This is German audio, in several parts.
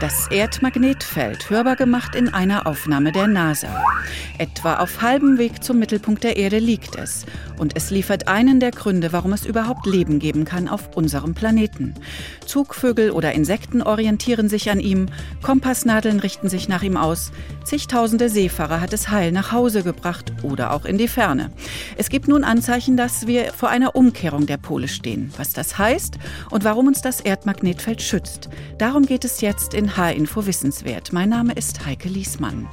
Das Erdmagnetfeld hörbar gemacht in einer Aufnahme der NASA. Etwa auf halbem Weg zum Mittelpunkt der Erde liegt es. Und es liefert einen der Gründe, warum es überhaupt Leben geben kann auf unserem Planeten. Zugvögel oder Insekten orientieren sich an ihm, Kompassnadeln richten sich nach ihm aus, zigtausende Seefahrer hat es heil nach Hause gebracht oder auch in die Ferne. Es gibt nun Anzeichen, dass wir vor einer Umkehrung der Pole stehen. Was das heißt und warum uns das Erdmagnetfeld schützt, darum geht es jetzt in H-Info Wissenswert. Mein Name ist Heike Liesmann.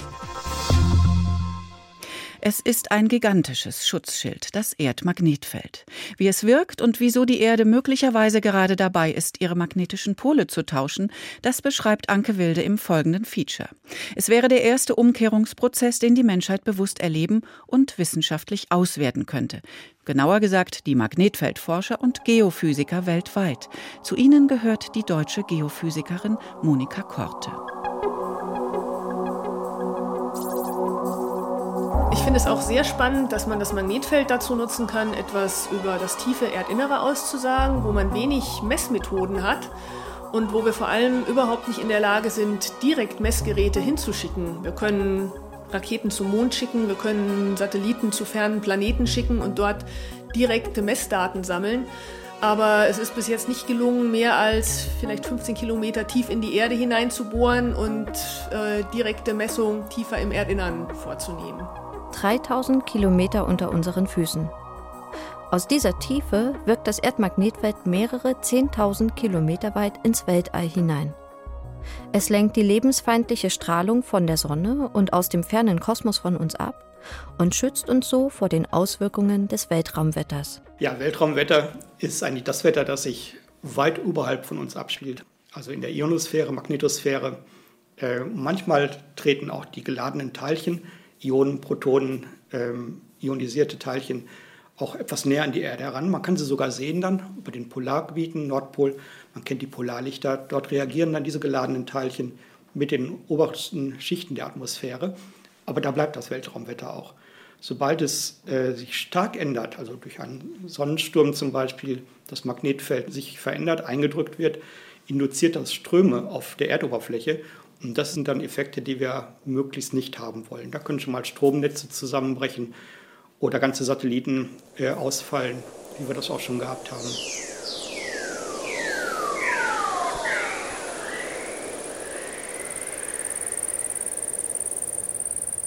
Es ist ein gigantisches Schutzschild, das Erdmagnetfeld. Wie es wirkt und wieso die Erde möglicherweise gerade dabei ist, ihre magnetischen Pole zu tauschen, das beschreibt Anke Wilde im folgenden Feature. Es wäre der erste Umkehrungsprozess, den die Menschheit bewusst erleben und wissenschaftlich auswerten könnte. Genauer gesagt die Magnetfeldforscher und Geophysiker weltweit. Zu ihnen gehört die deutsche Geophysikerin Monika Korte. Ich finde es auch sehr spannend, dass man das Magnetfeld dazu nutzen kann, etwas über das tiefe Erdinnere auszusagen, wo man wenig Messmethoden hat und wo wir vor allem überhaupt nicht in der Lage sind, direkt Messgeräte hinzuschicken. Wir können Raketen zum Mond schicken, wir können Satelliten zu fernen Planeten schicken und dort direkte Messdaten sammeln. Aber es ist bis jetzt nicht gelungen, mehr als vielleicht 15 Kilometer tief in die Erde hineinzubohren und äh, direkte Messungen tiefer im Erdinnern vorzunehmen. 3000 Kilometer unter unseren Füßen. Aus dieser Tiefe wirkt das Erdmagnetfeld mehrere 10.000 Kilometer weit ins Weltall hinein. Es lenkt die lebensfeindliche Strahlung von der Sonne und aus dem fernen Kosmos von uns ab und schützt uns so vor den Auswirkungen des Weltraumwetters. Ja, Weltraumwetter ist eigentlich das Wetter, das sich weit oberhalb von uns abspielt. Also in der Ionosphäre, Magnetosphäre. Äh, manchmal treten auch die geladenen Teilchen Ionen, Protonen, ähm, ionisierte Teilchen auch etwas näher an die Erde heran. Man kann sie sogar sehen dann über den Polargebieten, Nordpol. Man kennt die Polarlichter. Dort reagieren dann diese geladenen Teilchen mit den obersten Schichten der Atmosphäre. Aber da bleibt das Weltraumwetter auch. Sobald es äh, sich stark ändert, also durch einen Sonnensturm zum Beispiel, das Magnetfeld sich verändert, eingedrückt wird, induziert das Ströme auf der Erdoberfläche und das sind dann Effekte, die wir möglichst nicht haben wollen. Da können schon mal Stromnetze zusammenbrechen oder ganze Satelliten äh, ausfallen, wie wir das auch schon gehabt haben.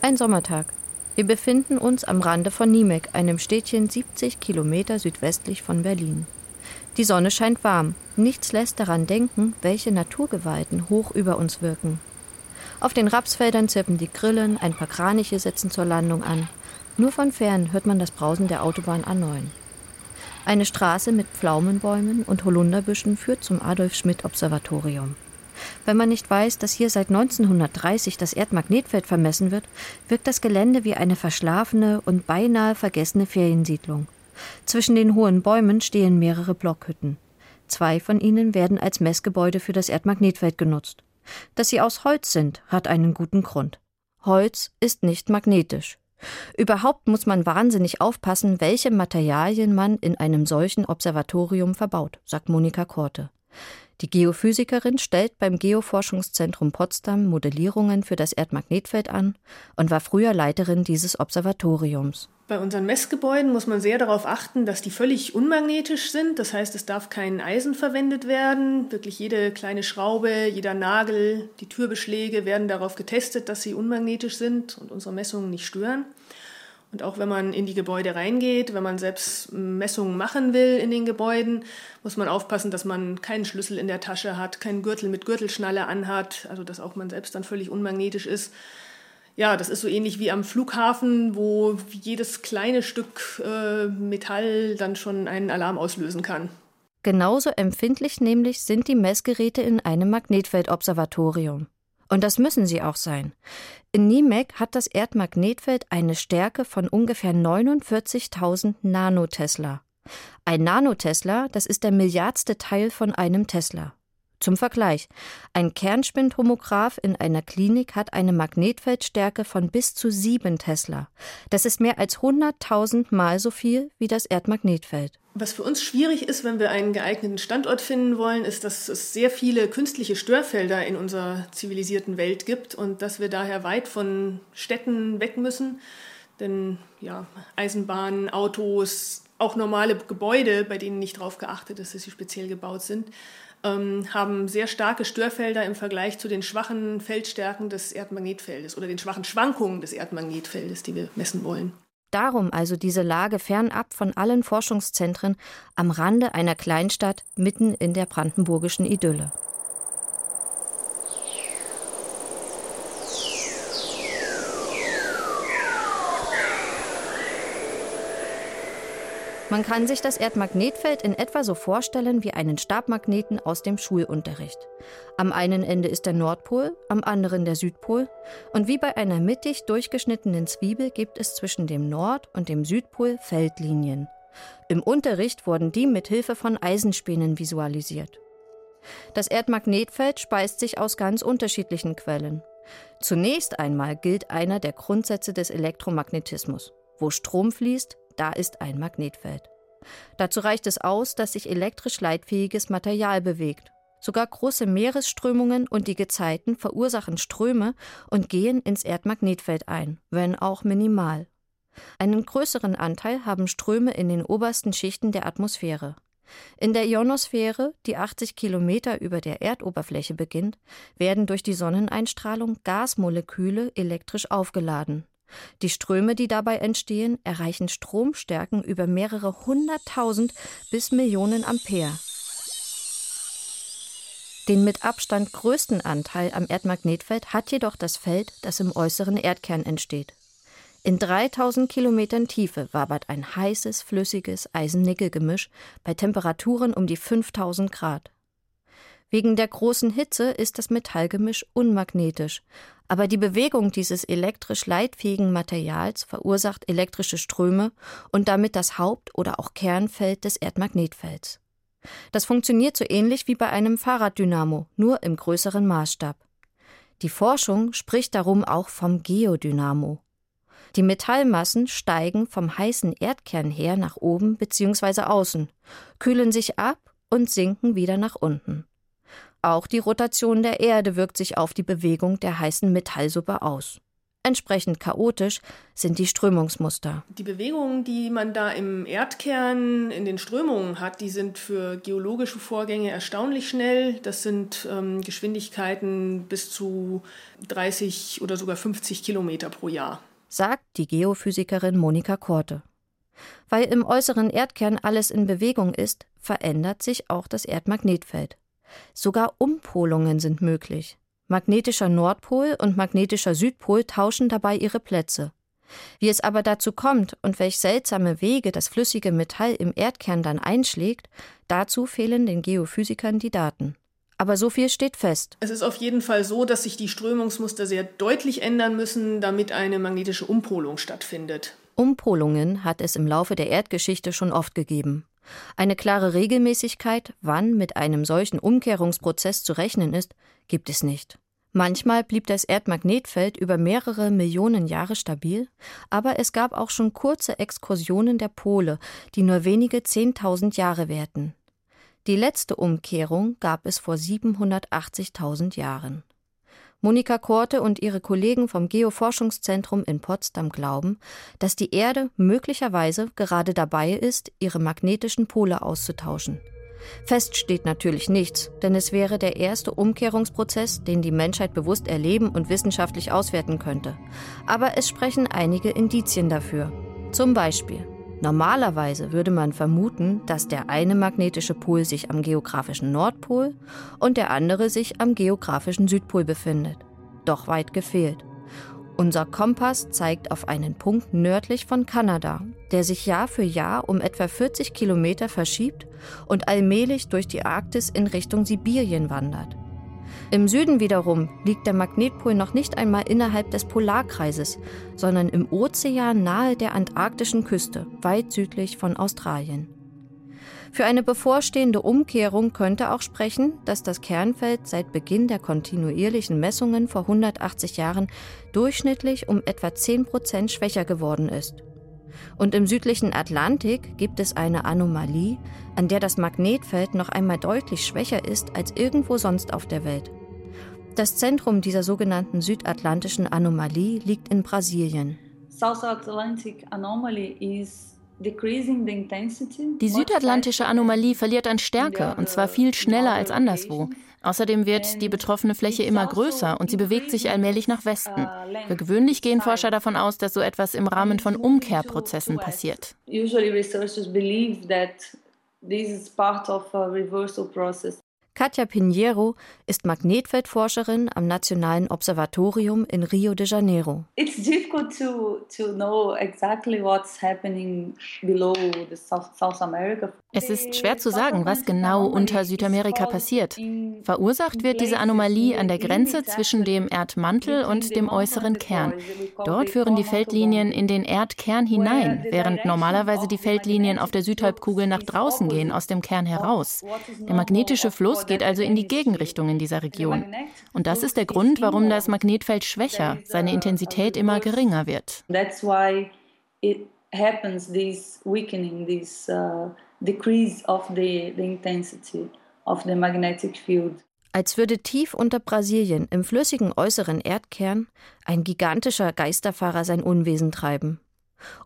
Ein Sommertag. Wir befinden uns am Rande von Niemek, einem Städtchen 70 Kilometer südwestlich von Berlin. Die Sonne scheint warm. Nichts lässt daran denken, welche Naturgewalten hoch über uns wirken. Auf den Rapsfeldern zirpen die Grillen, ein paar Kraniche setzen zur Landung an. Nur von fern hört man das Brausen der Autobahn A9. Eine Straße mit Pflaumenbäumen und Holunderbüschen führt zum Adolf Schmidt Observatorium. Wenn man nicht weiß, dass hier seit 1930 das Erdmagnetfeld vermessen wird, wirkt das Gelände wie eine verschlafene und beinahe vergessene Feriensiedlung. Zwischen den hohen Bäumen stehen mehrere Blockhütten. Zwei von ihnen werden als Messgebäude für das Erdmagnetfeld genutzt. Dass sie aus Holz sind, hat einen guten Grund. Holz ist nicht magnetisch. Überhaupt muss man wahnsinnig aufpassen, welche Materialien man in einem solchen Observatorium verbaut, sagt Monika Korte. Die Geophysikerin stellt beim Geoforschungszentrum Potsdam Modellierungen für das Erdmagnetfeld an und war früher Leiterin dieses Observatoriums. Bei unseren Messgebäuden muss man sehr darauf achten, dass die völlig unmagnetisch sind. Das heißt, es darf kein Eisen verwendet werden. Wirklich jede kleine Schraube, jeder Nagel, die Türbeschläge werden darauf getestet, dass sie unmagnetisch sind und unsere Messungen nicht stören. Und auch wenn man in die Gebäude reingeht, wenn man selbst Messungen machen will in den Gebäuden, muss man aufpassen, dass man keinen Schlüssel in der Tasche hat, keinen Gürtel mit Gürtelschnalle anhat, also dass auch man selbst dann völlig unmagnetisch ist ja, das ist so ähnlich wie am Flughafen, wo jedes kleine Stück äh, Metall dann schon einen Alarm auslösen kann. Genauso empfindlich nämlich sind die Messgeräte in einem Magnetfeldobservatorium. Und das müssen sie auch sein. In Niemek hat das Erdmagnetfeld eine Stärke von ungefähr 49.000 Nanotesla. Ein Nanotesla, das ist der milliardste Teil von einem Tesla. Zum Vergleich, ein Kernspintomograph in einer Klinik hat eine Magnetfeldstärke von bis zu 7 Tesla. Das ist mehr als 100.000 Mal so viel wie das Erdmagnetfeld. Was für uns schwierig ist, wenn wir einen geeigneten Standort finden wollen, ist, dass es sehr viele künstliche Störfelder in unserer zivilisierten Welt gibt und dass wir daher weit von Städten weg müssen. Denn ja, Eisenbahnen, Autos, auch normale Gebäude, bei denen nicht darauf geachtet ist, dass sie speziell gebaut sind, ähm, haben sehr starke Störfelder im Vergleich zu den schwachen Feldstärken des Erdmagnetfeldes oder den schwachen Schwankungen des Erdmagnetfeldes, die wir messen wollen. Darum also diese Lage fernab von allen Forschungszentren am Rande einer Kleinstadt mitten in der brandenburgischen Idylle. Man kann sich das Erdmagnetfeld in etwa so vorstellen wie einen Stabmagneten aus dem Schulunterricht. Am einen Ende ist der Nordpol, am anderen der Südpol, und wie bei einer mittig durchgeschnittenen Zwiebel gibt es zwischen dem Nord- und dem Südpol Feldlinien. Im Unterricht wurden die mit Hilfe von Eisenspänen visualisiert. Das Erdmagnetfeld speist sich aus ganz unterschiedlichen Quellen. Zunächst einmal gilt einer der Grundsätze des Elektromagnetismus. Wo Strom fließt, da ist ein Magnetfeld. Dazu reicht es aus, dass sich elektrisch leitfähiges Material bewegt. Sogar große Meeresströmungen und die Gezeiten verursachen Ströme und gehen ins Erdmagnetfeld ein, wenn auch minimal. Einen größeren Anteil haben Ströme in den obersten Schichten der Atmosphäre. In der Ionosphäre, die 80 Kilometer über der Erdoberfläche beginnt, werden durch die Sonneneinstrahlung Gasmoleküle elektrisch aufgeladen. Die Ströme, die dabei entstehen, erreichen Stromstärken über mehrere hunderttausend bis Millionen Ampere. Den mit Abstand größten Anteil am Erdmagnetfeld hat jedoch das Feld, das im äußeren Erdkern entsteht. In 3000 Kilometern Tiefe wabert ein heißes, flüssiges Eisen-Nickel-Gemisch bei Temperaturen um die 5000 Grad. Wegen der großen Hitze ist das Metallgemisch unmagnetisch, aber die Bewegung dieses elektrisch leitfähigen Materials verursacht elektrische Ströme und damit das Haupt- oder auch Kernfeld des Erdmagnetfelds. Das funktioniert so ähnlich wie bei einem Fahrraddynamo, nur im größeren Maßstab. Die Forschung spricht darum auch vom Geodynamo. Die Metallmassen steigen vom heißen Erdkern her nach oben bzw. außen, kühlen sich ab und sinken wieder nach unten. Auch die Rotation der Erde wirkt sich auf die Bewegung der heißen Metallsuppe aus. Entsprechend chaotisch sind die Strömungsmuster. Die Bewegungen, die man da im Erdkern in den Strömungen hat, die sind für geologische Vorgänge erstaunlich schnell. Das sind ähm, Geschwindigkeiten bis zu 30 oder sogar 50 Kilometer pro Jahr. Sagt die Geophysikerin Monika Korte. Weil im äußeren Erdkern alles in Bewegung ist, verändert sich auch das Erdmagnetfeld. Sogar Umpolungen sind möglich. Magnetischer Nordpol und magnetischer Südpol tauschen dabei ihre Plätze. Wie es aber dazu kommt und welch seltsame Wege das flüssige Metall im Erdkern dann einschlägt, dazu fehlen den Geophysikern die Daten. Aber so viel steht fest. Es ist auf jeden Fall so, dass sich die Strömungsmuster sehr deutlich ändern müssen, damit eine magnetische Umpolung stattfindet. Umpolungen hat es im Laufe der Erdgeschichte schon oft gegeben. Eine klare Regelmäßigkeit, wann mit einem solchen Umkehrungsprozess zu rechnen ist, gibt es nicht. Manchmal blieb das Erdmagnetfeld über mehrere Millionen Jahre stabil, aber es gab auch schon kurze Exkursionen der Pole, die nur wenige Zehntausend Jahre währten. Die letzte Umkehrung gab es vor 780.000 Jahren. Monika Korte und ihre Kollegen vom Geoforschungszentrum in Potsdam glauben, dass die Erde möglicherweise gerade dabei ist, ihre magnetischen Pole auszutauschen. Fest steht natürlich nichts, denn es wäre der erste Umkehrungsprozess, den die Menschheit bewusst erleben und wissenschaftlich auswerten könnte. Aber es sprechen einige Indizien dafür. Zum Beispiel Normalerweise würde man vermuten, dass der eine magnetische Pol sich am geografischen Nordpol und der andere sich am geografischen Südpol befindet. Doch weit gefehlt. Unser Kompass zeigt auf einen Punkt nördlich von Kanada, der sich Jahr für Jahr um etwa 40 Kilometer verschiebt und allmählich durch die Arktis in Richtung Sibirien wandert. Im Süden wiederum liegt der Magnetpol noch nicht einmal innerhalb des Polarkreises, sondern im Ozean nahe der antarktischen Küste, weit südlich von Australien. Für eine bevorstehende Umkehrung könnte auch sprechen, dass das Kernfeld seit Beginn der kontinuierlichen Messungen vor 180 Jahren durchschnittlich um etwa 10 Prozent schwächer geworden ist. Und im südlichen Atlantik gibt es eine Anomalie, an der das Magnetfeld noch einmal deutlich schwächer ist als irgendwo sonst auf der Welt. Das Zentrum dieser sogenannten südatlantischen Anomalie liegt in Brasilien. South Atlantic anomaly is die südatlantische Anomalie verliert an Stärke, und zwar viel schneller als anderswo. Außerdem wird die betroffene Fläche immer also größer und sie bewegt sich allmählich nach Westen. Uh, Für gewöhnlich gehen Forscher davon aus, dass so etwas im Rahmen von Umkehrprozessen passiert. Usually researchers believe that this is part of a reversal process. Katja Pinheiro ist Magnetfeldforscherin am Nationalen Observatorium in Rio de Janeiro. It's difficult to, to know exactly what's happening below the South, South America. Es ist schwer zu sagen, was genau unter Südamerika passiert. Verursacht wird diese Anomalie an der Grenze zwischen dem Erdmantel und dem äußeren Kern. Dort führen die Feldlinien in den Erdkern hinein, während normalerweise die Feldlinien auf der Südhalbkugel nach draußen gehen, aus dem Kern heraus. Der magnetische Fluss geht also in die Gegenrichtung in dieser Region. Und das ist der Grund, warum das Magnetfeld schwächer, seine Intensität immer geringer wird. That's why it happens this weakening, this uh, decrease of the, the intensity of the magnetic field. Als würde tief unter Brasilien im flüssigen äußeren Erdkern ein gigantischer Geisterfahrer sein Unwesen treiben.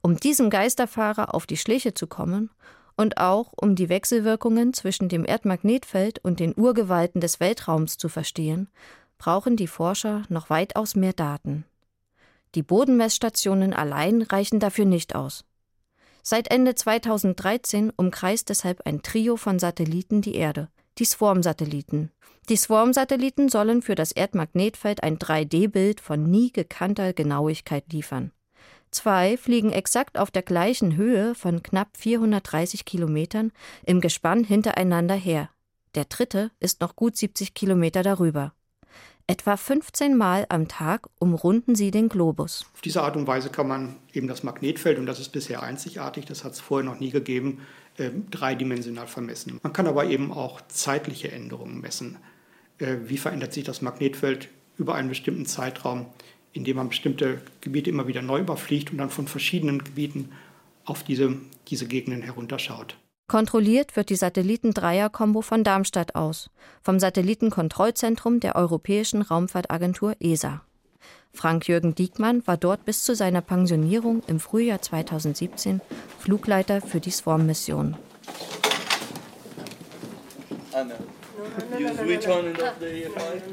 Um diesem Geisterfahrer auf die Schliche zu kommen und auch um die Wechselwirkungen zwischen dem Erdmagnetfeld und den Urgewalten des Weltraums zu verstehen, brauchen die Forscher noch weitaus mehr Daten. Die Bodenmessstationen allein reichen dafür nicht aus. Seit Ende 2013 umkreist deshalb ein Trio von Satelliten die Erde, die Swarm-Satelliten. Die Swarm-Satelliten sollen für das Erdmagnetfeld ein 3D-Bild von nie gekannter Genauigkeit liefern. Zwei fliegen exakt auf der gleichen Höhe von knapp 430 Kilometern im Gespann hintereinander her. Der dritte ist noch gut 70 Kilometer darüber. Etwa 15 Mal am Tag umrunden sie den Globus. Auf diese Art und Weise kann man eben das Magnetfeld, und das ist bisher einzigartig, das hat es vorher noch nie gegeben, äh, dreidimensional vermessen. Man kann aber eben auch zeitliche Änderungen messen. Äh, wie verändert sich das Magnetfeld über einen bestimmten Zeitraum? Indem man bestimmte Gebiete immer wieder neu überfliegt und dann von verschiedenen Gebieten auf diese, diese Gegenden herunterschaut. Kontrolliert wird die Satellitendreier-Kombo von Darmstadt aus, vom Satellitenkontrollzentrum der Europäischen Raumfahrtagentur ESA. Frank-Jürgen Diekmann war dort bis zu seiner Pensionierung im Frühjahr 2017 Flugleiter für die Swarm-Mission. Anne.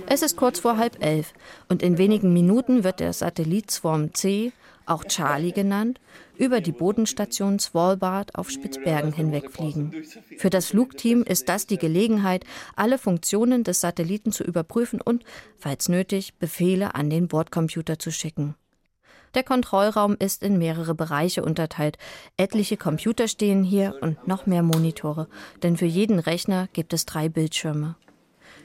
Es ist kurz vor halb elf und in wenigen Minuten wird der Satellit Swarm C, auch Charlie genannt, über die Bodenstation Svalbard auf Spitzbergen hinwegfliegen. Für das Flugteam ist das die Gelegenheit, alle Funktionen des Satelliten zu überprüfen und, falls nötig, Befehle an den Bordcomputer zu schicken. Der Kontrollraum ist in mehrere Bereiche unterteilt. Etliche Computer stehen hier und noch mehr Monitore, denn für jeden Rechner gibt es drei Bildschirme.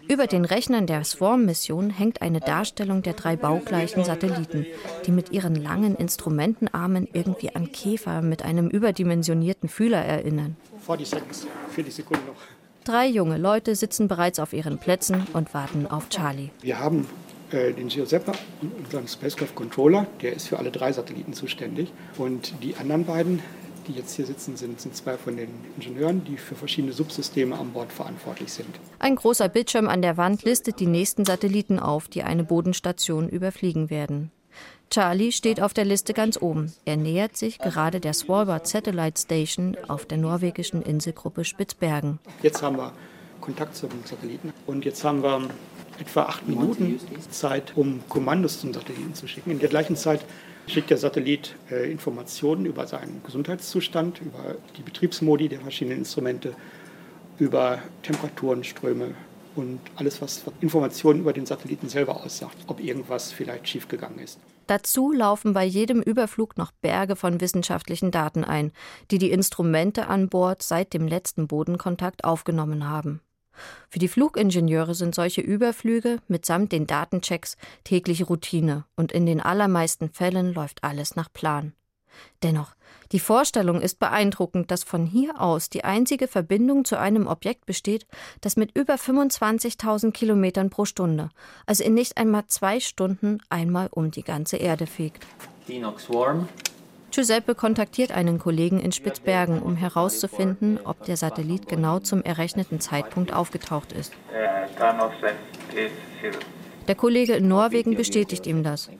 Über den Rechnern der Swarm-Mission hängt eine Darstellung der drei baugleichen Satelliten, die mit ihren langen Instrumentenarmen irgendwie an Käfer mit einem überdimensionierten Fühler erinnern. Drei junge Leute sitzen bereits auf ihren Plätzen und warten auf Charlie. Wir haben den Giuseppe, unseren Spacecraft Controller, der ist für alle drei Satelliten zuständig. Und die anderen beiden, die jetzt hier sitzen, sind, sind zwei von den Ingenieuren, die für verschiedene Subsysteme an Bord verantwortlich sind. Ein großer Bildschirm an der Wand listet die nächsten Satelliten auf, die eine Bodenstation überfliegen werden. Charlie steht auf der Liste ganz oben. Er nähert sich gerade der Svalbard Satellite Station auf der norwegischen Inselgruppe Spitzbergen. Jetzt haben wir Kontakt zum Satelliten und jetzt haben wir etwa acht Minuten Zeit, um Kommandos zum Satelliten zu schicken. In der gleichen Zeit schickt der Satellit äh, Informationen über seinen Gesundheitszustand, über die Betriebsmodi der verschiedenen Instrumente, über Temperaturen, Ströme und alles, was Informationen über den Satelliten selber aussagt, ob irgendwas vielleicht schiefgegangen ist. Dazu laufen bei jedem Überflug noch Berge von wissenschaftlichen Daten ein, die die Instrumente an Bord seit dem letzten Bodenkontakt aufgenommen haben. Für die Flugingenieure sind solche Überflüge mitsamt den Datenchecks tägliche Routine und in den allermeisten Fällen läuft alles nach Plan. Dennoch, Die Vorstellung ist beeindruckend, dass von hier aus die einzige Verbindung zu einem Objekt besteht, das mit über 25.000 Kilometern pro Stunde, also in nicht einmal zwei Stunden, einmal um die ganze Erde fegt. Giuseppe kontaktiert einen Kollegen in Spitzbergen, um herauszufinden, ob der Satellit genau zum errechneten Zeitpunkt aufgetaucht ist. Der Kollege in Norwegen bestätigt ihm das.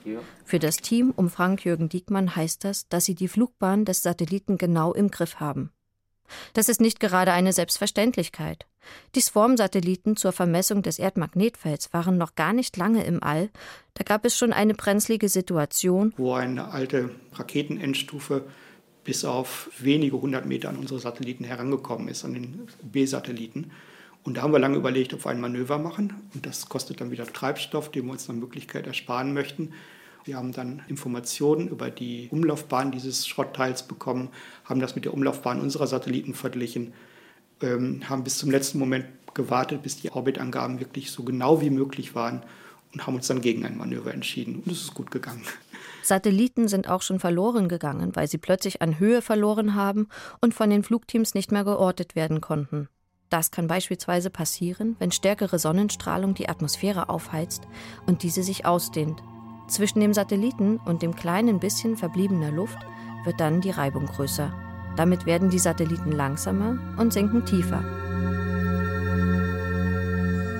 Für das Team um Frank-Jürgen Diekmann heißt das, dass sie die Flugbahn des Satelliten genau im Griff haben. Das ist nicht gerade eine Selbstverständlichkeit. Die Swarm-Satelliten zur Vermessung des Erdmagnetfelds waren noch gar nicht lange im All. Da gab es schon eine brenzlige Situation, wo eine alte Raketenendstufe bis auf wenige hundert Meter an unsere Satelliten herangekommen ist, an den B-Satelliten. Und da haben wir lange überlegt, ob wir ein Manöver machen. Und das kostet dann wieder Treibstoff, den wir uns nach Möglichkeit ersparen möchten. Wir haben dann Informationen über die Umlaufbahn dieses Schrottteils bekommen, haben das mit der Umlaufbahn unserer Satelliten verglichen, ähm, haben bis zum letzten Moment gewartet, bis die Orbitangaben wirklich so genau wie möglich waren und haben uns dann gegen ein Manöver entschieden. Und es ist gut gegangen. Satelliten sind auch schon verloren gegangen, weil sie plötzlich an Höhe verloren haben und von den Flugteams nicht mehr geortet werden konnten. Das kann beispielsweise passieren, wenn stärkere Sonnenstrahlung die Atmosphäre aufheizt und diese sich ausdehnt. Zwischen dem Satelliten und dem kleinen bisschen verbliebener Luft wird dann die Reibung größer. Damit werden die Satelliten langsamer und sinken tiefer.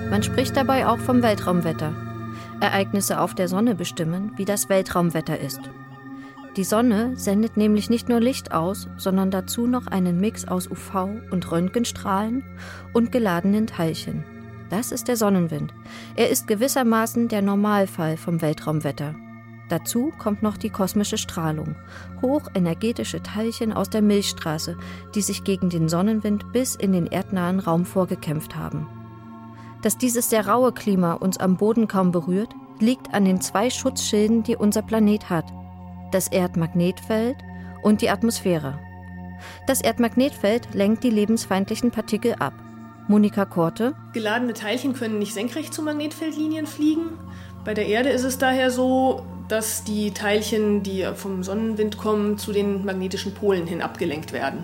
Man spricht dabei auch vom Weltraumwetter. Ereignisse auf der Sonne bestimmen, wie das Weltraumwetter ist. Die Sonne sendet nämlich nicht nur Licht aus, sondern dazu noch einen Mix aus UV- und Röntgenstrahlen und geladenen Teilchen. Das ist der Sonnenwind. Er ist gewissermaßen der Normalfall vom Weltraumwetter. Dazu kommt noch die kosmische Strahlung, hochenergetische Teilchen aus der Milchstraße, die sich gegen den Sonnenwind bis in den erdnahen Raum vorgekämpft haben. Dass dieses sehr raue Klima uns am Boden kaum berührt, liegt an den zwei Schutzschilden, die unser Planet hat, das Erdmagnetfeld und die Atmosphäre. Das Erdmagnetfeld lenkt die lebensfeindlichen Partikel ab. Monika Korte. Geladene Teilchen können nicht senkrecht zu Magnetfeldlinien fliegen. Bei der Erde ist es daher so, dass die Teilchen, die vom Sonnenwind kommen, zu den magnetischen Polen hin abgelenkt werden.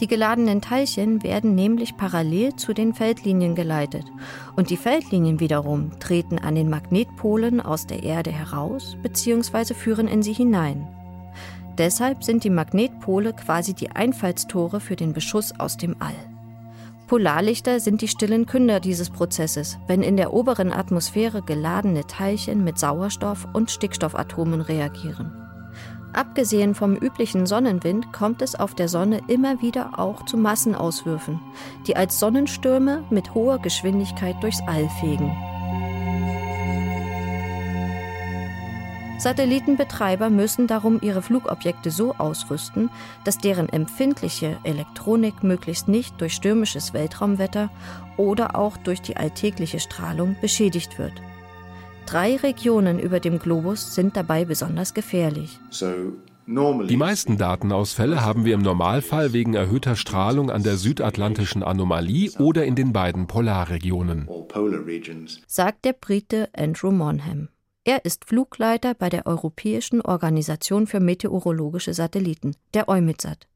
Die geladenen Teilchen werden nämlich parallel zu den Feldlinien geleitet. Und die Feldlinien wiederum treten an den Magnetpolen aus der Erde heraus bzw. führen in sie hinein. Deshalb sind die Magnetpole quasi die Einfallstore für den Beschuss aus dem All. Polarlichter sind die stillen Künder dieses Prozesses, wenn in der oberen Atmosphäre geladene Teilchen mit Sauerstoff und Stickstoffatomen reagieren. Abgesehen vom üblichen Sonnenwind kommt es auf der Sonne immer wieder auch zu Massenauswürfen, die als Sonnenstürme mit hoher Geschwindigkeit durchs All fegen. Satellitenbetreiber müssen darum ihre Flugobjekte so ausrüsten, dass deren empfindliche Elektronik möglichst nicht durch stürmisches Weltraumwetter oder auch durch die alltägliche Strahlung beschädigt wird. Drei Regionen über dem Globus sind dabei besonders gefährlich. Die meisten Datenausfälle haben wir im Normalfall wegen erhöhter Strahlung an der südatlantischen Anomalie oder in den beiden Polarregionen, sagt der Brite Andrew Monham. Er ist Flugleiter bei der Europäischen Organisation für meteorologische Satelliten, der EUMETSAT.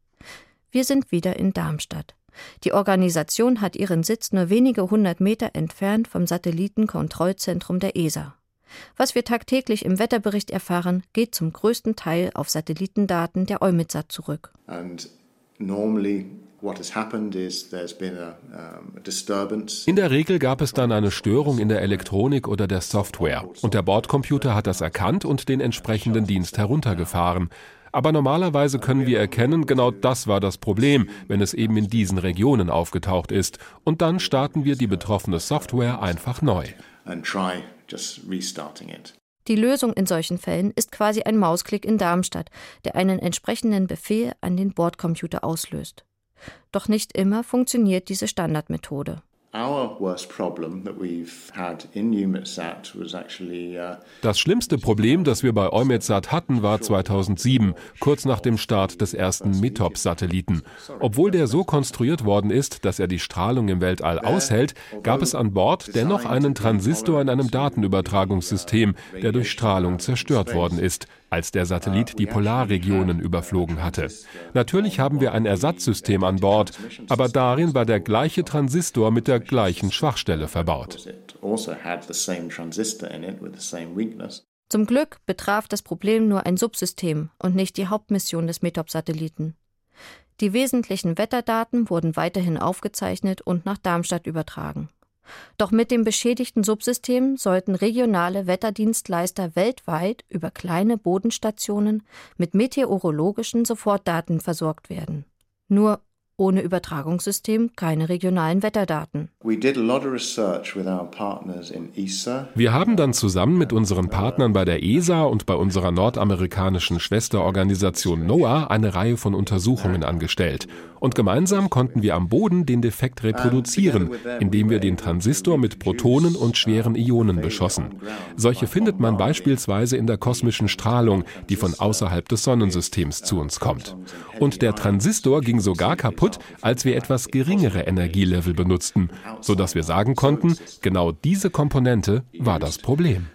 Wir sind wieder in Darmstadt. Die Organisation hat ihren Sitz nur wenige hundert Meter entfernt vom Satellitenkontrollzentrum der ESA. Was wir tagtäglich im Wetterbericht erfahren, geht zum größten Teil auf Satellitendaten der EUMETSAT zurück. In der Regel gab es dann eine Störung in der Elektronik oder der Software und der Bordcomputer hat das erkannt und den entsprechenden Dienst heruntergefahren. Aber normalerweise können wir erkennen, genau das war das Problem, wenn es eben in diesen Regionen aufgetaucht ist. Und dann starten wir die betroffene Software einfach neu. Die Lösung in solchen Fällen ist quasi ein Mausklick in Darmstadt, der einen entsprechenden Befehl an den Bordcomputer auslöst. Doch nicht immer funktioniert diese Standardmethode. Uh, das schlimmste Problem, das wir bei EUMETSAT hatten, war 2007, kurz nach dem Start des ersten METOP-Satelliten. Obwohl der so konstruiert worden ist, dass er die Strahlung im Weltall aushält, gab es an Bord dennoch einen Transistor in einem Datenübertragungssystem, der durch Strahlung zerstört worden ist. Als der Satellit die Polarregionen überflogen hatte. Natürlich haben wir ein Ersatzsystem an Bord, aber darin war der gleiche Transistor mit der gleichen Schwachstelle verbaut. Zum Glück betraf das Problem nur ein Subsystem und nicht die Hauptmission des METOP-Satelliten. Die wesentlichen Wetterdaten wurden weiterhin aufgezeichnet und nach Darmstadt übertragen. Doch mit dem beschädigten Subsystem sollten regionale Wetterdienstleister weltweit über kleine Bodenstationen mit meteorologischen Sofortdaten versorgt werden. Nur ohne Übertragungssystem keine regionalen Wetterdaten. Wir haben dann zusammen mit unseren Partnern bei der ESA und bei unserer nordamerikanischen Schwesterorganisation NOAA eine Reihe von Untersuchungen angestellt. Und gemeinsam konnten wir am Boden den Defekt reproduzieren, indem wir den Transistor mit Protonen und schweren Ionen beschossen. Solche findet man beispielsweise in der kosmischen Strahlung, die von außerhalb des Sonnensystems zu uns kommt. Und der Transistor ging sogar kaputt kaputt, als wir etwas geringere Energielevel benutzten, sodass wir sagen konnten, genau diese Komponente war das Problem.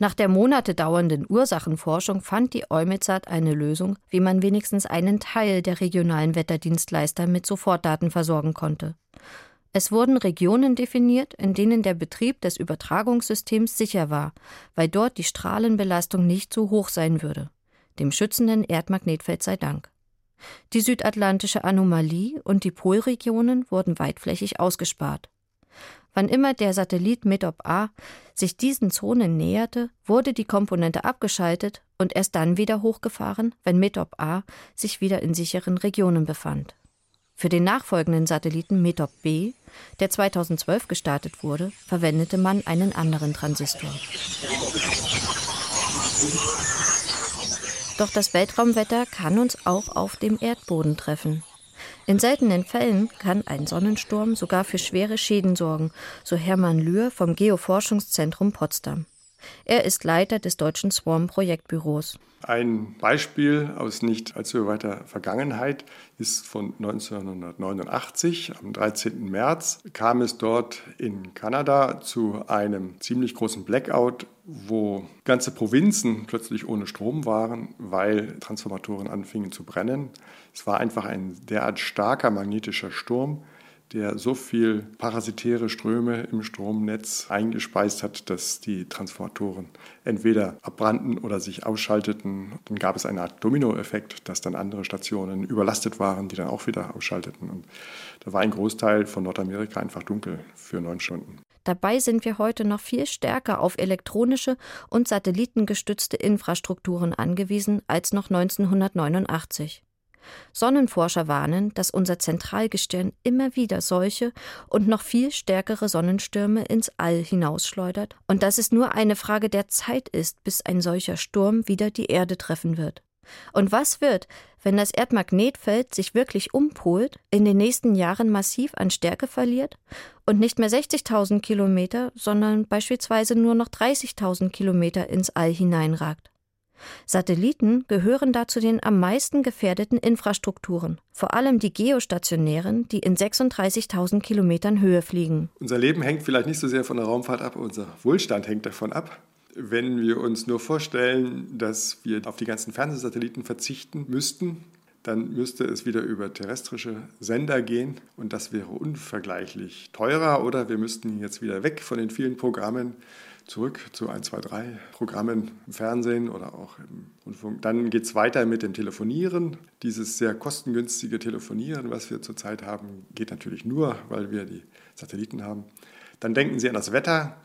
Nach der Monate dauernden Ursachenforschung fand die EUMETSAT eine Lösung, wie man wenigstens einen Teil der regionalen Wetterdienstleister mit Sofortdaten versorgen konnte. Es wurden Regionen definiert, in denen der Betrieb des Übertragungssystems sicher war, weil dort die Strahlenbelastung nicht so hoch sein würde dem schützenden Erdmagnetfeld sei Dank. Die südatlantische Anomalie und die Polregionen wurden weitflächig ausgespart. Wann immer der Satellit METOP A sich diesen Zonen näherte, wurde die Komponente abgeschaltet und erst dann wieder hochgefahren, wenn METOP A sich wieder in sicheren Regionen befand. Für den nachfolgenden Satelliten METOP B, der 2012 gestartet wurde, verwendete man einen anderen Transistor. Doch das Weltraumwetter kann uns auch auf dem Erdboden treffen. In seltenen Fällen kann ein Sonnensturm sogar für schwere Schäden sorgen, so Hermann Lühr vom Geoforschungszentrum Potsdam. Er ist Leiter des deutschen Swarm-Projektbüros. Ein Beispiel aus nicht allzu weiter Vergangenheit ist von 1989. Am 13. März kam es dort in Kanada zu einem ziemlich großen Blackout, wo ganze Provinzen plötzlich ohne Strom waren, weil Transformatoren anfingen zu brennen. Es war einfach ein derart starker magnetischer Sturm, der so viel parasitäre Ströme im Stromnetz eingespeist hat, dass die Transformatoren entweder abbrannten oder sich ausschalteten. Dann gab es eine Art Dominoeffekt, dass dann andere Stationen überlastet waren, die dann auch wieder ausschalteten. Und da war ein Großteil von Nordamerika einfach dunkel für neun Stunden. Dabei sind wir heute noch viel stärker auf elektronische und satellitengestützte Infrastrukturen angewiesen als noch 1989. Sonnenforscher warnen, dass unser Zentralgestirn immer wieder solche und noch viel stärkere Sonnenstürme ins All hinausschleudert und dass es nur eine Frage der Zeit ist, bis ein solcher Sturm wieder die Erde treffen wird. Und was wird, wenn das Erdmagnetfeld sich wirklich umpolt, in den nächsten Jahren massiv an Stärke verliert und nicht mehr 60.000 Kilometer, sondern beispielsweise nur noch 30.000 Kilometer ins All hineinragt? Satelliten gehören dazu den am meisten gefährdeten Infrastrukturen, vor allem die geostationären, die in 36.000 Kilometern Höhe fliegen. Unser Leben hängt vielleicht nicht so sehr von der Raumfahrt ab, unser Wohlstand hängt davon ab. Wenn wir uns nur vorstellen, dass wir auf die ganzen Fernsehsatelliten verzichten müssten, dann müsste es wieder über terrestrische Sender gehen und das wäre unvergleichlich teurer oder wir müssten jetzt wieder weg von den vielen Programmen zurück zu 1, 2, 3 Programmen im Fernsehen oder auch im Rundfunk. Dann geht es weiter mit dem Telefonieren. Dieses sehr kostengünstige Telefonieren, was wir zurzeit haben, geht natürlich nur, weil wir die Satelliten haben. Dann denken Sie an das Wetter.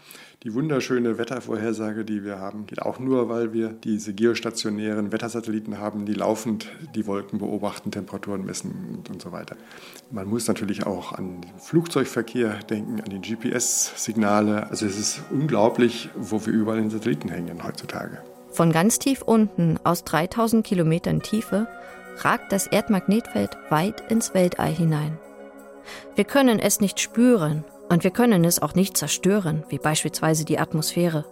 Die wunderschöne Wettervorhersage, die wir haben, geht auch nur, weil wir diese geostationären Wettersatelliten haben, die laufend die Wolken beobachten, Temperaturen messen und, und so weiter. Man muss natürlich auch an den Flugzeugverkehr denken, an die GPS-Signale. Also es ist unglaublich, wo wir überall den Satelliten hängen heutzutage. Von ganz tief unten, aus 3000 Kilometern Tiefe, ragt das Erdmagnetfeld weit ins Weltall hinein. Wir können es nicht spüren, und wir können es auch nicht zerstören, wie beispielsweise die Atmosphäre.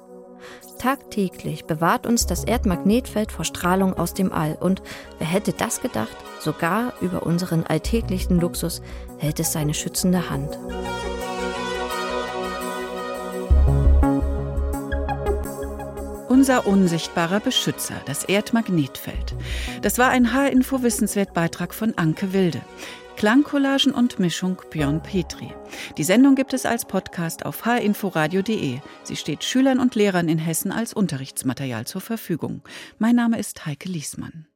Tagtäglich bewahrt uns das Erdmagnetfeld vor Strahlung aus dem All und wer hätte das gedacht, sogar über unseren alltäglichen Luxus hält es seine schützende Hand. Unser unsichtbarer Beschützer, das Erdmagnetfeld. Das war ein H-Info-Wissenswert-Beitrag von Anke Wilde. Klangcollagen und Mischung Björn Petri. Die Sendung gibt es als Podcast auf hinforadio.de. Sie steht Schülern und Lehrern in Hessen als Unterrichtsmaterial zur Verfügung. Mein Name ist Heike Liesmann.